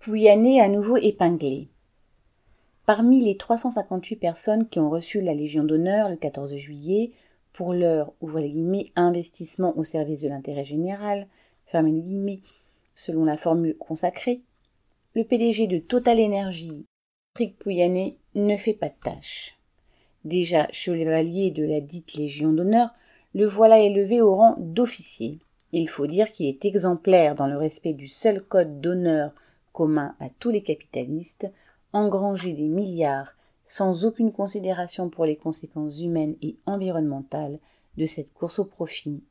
Pouyanné à nouveau épinglé. Parmi les 358 personnes qui ont reçu la Légion d'honneur le 14 juillet pour leur investissement au service de l'intérêt général, selon la formule consacrée, le PDG de Total Energy, Patrick Pouyanné, ne fait pas de tâche. Déjà chevalier de la dite Légion d'honneur, le voilà élevé au rang d'officier. Il faut dire qu'il est exemplaire dans le respect du seul code d'honneur commun à tous les capitalistes, engranger des milliards sans aucune considération pour les conséquences humaines et environnementales de cette course au profit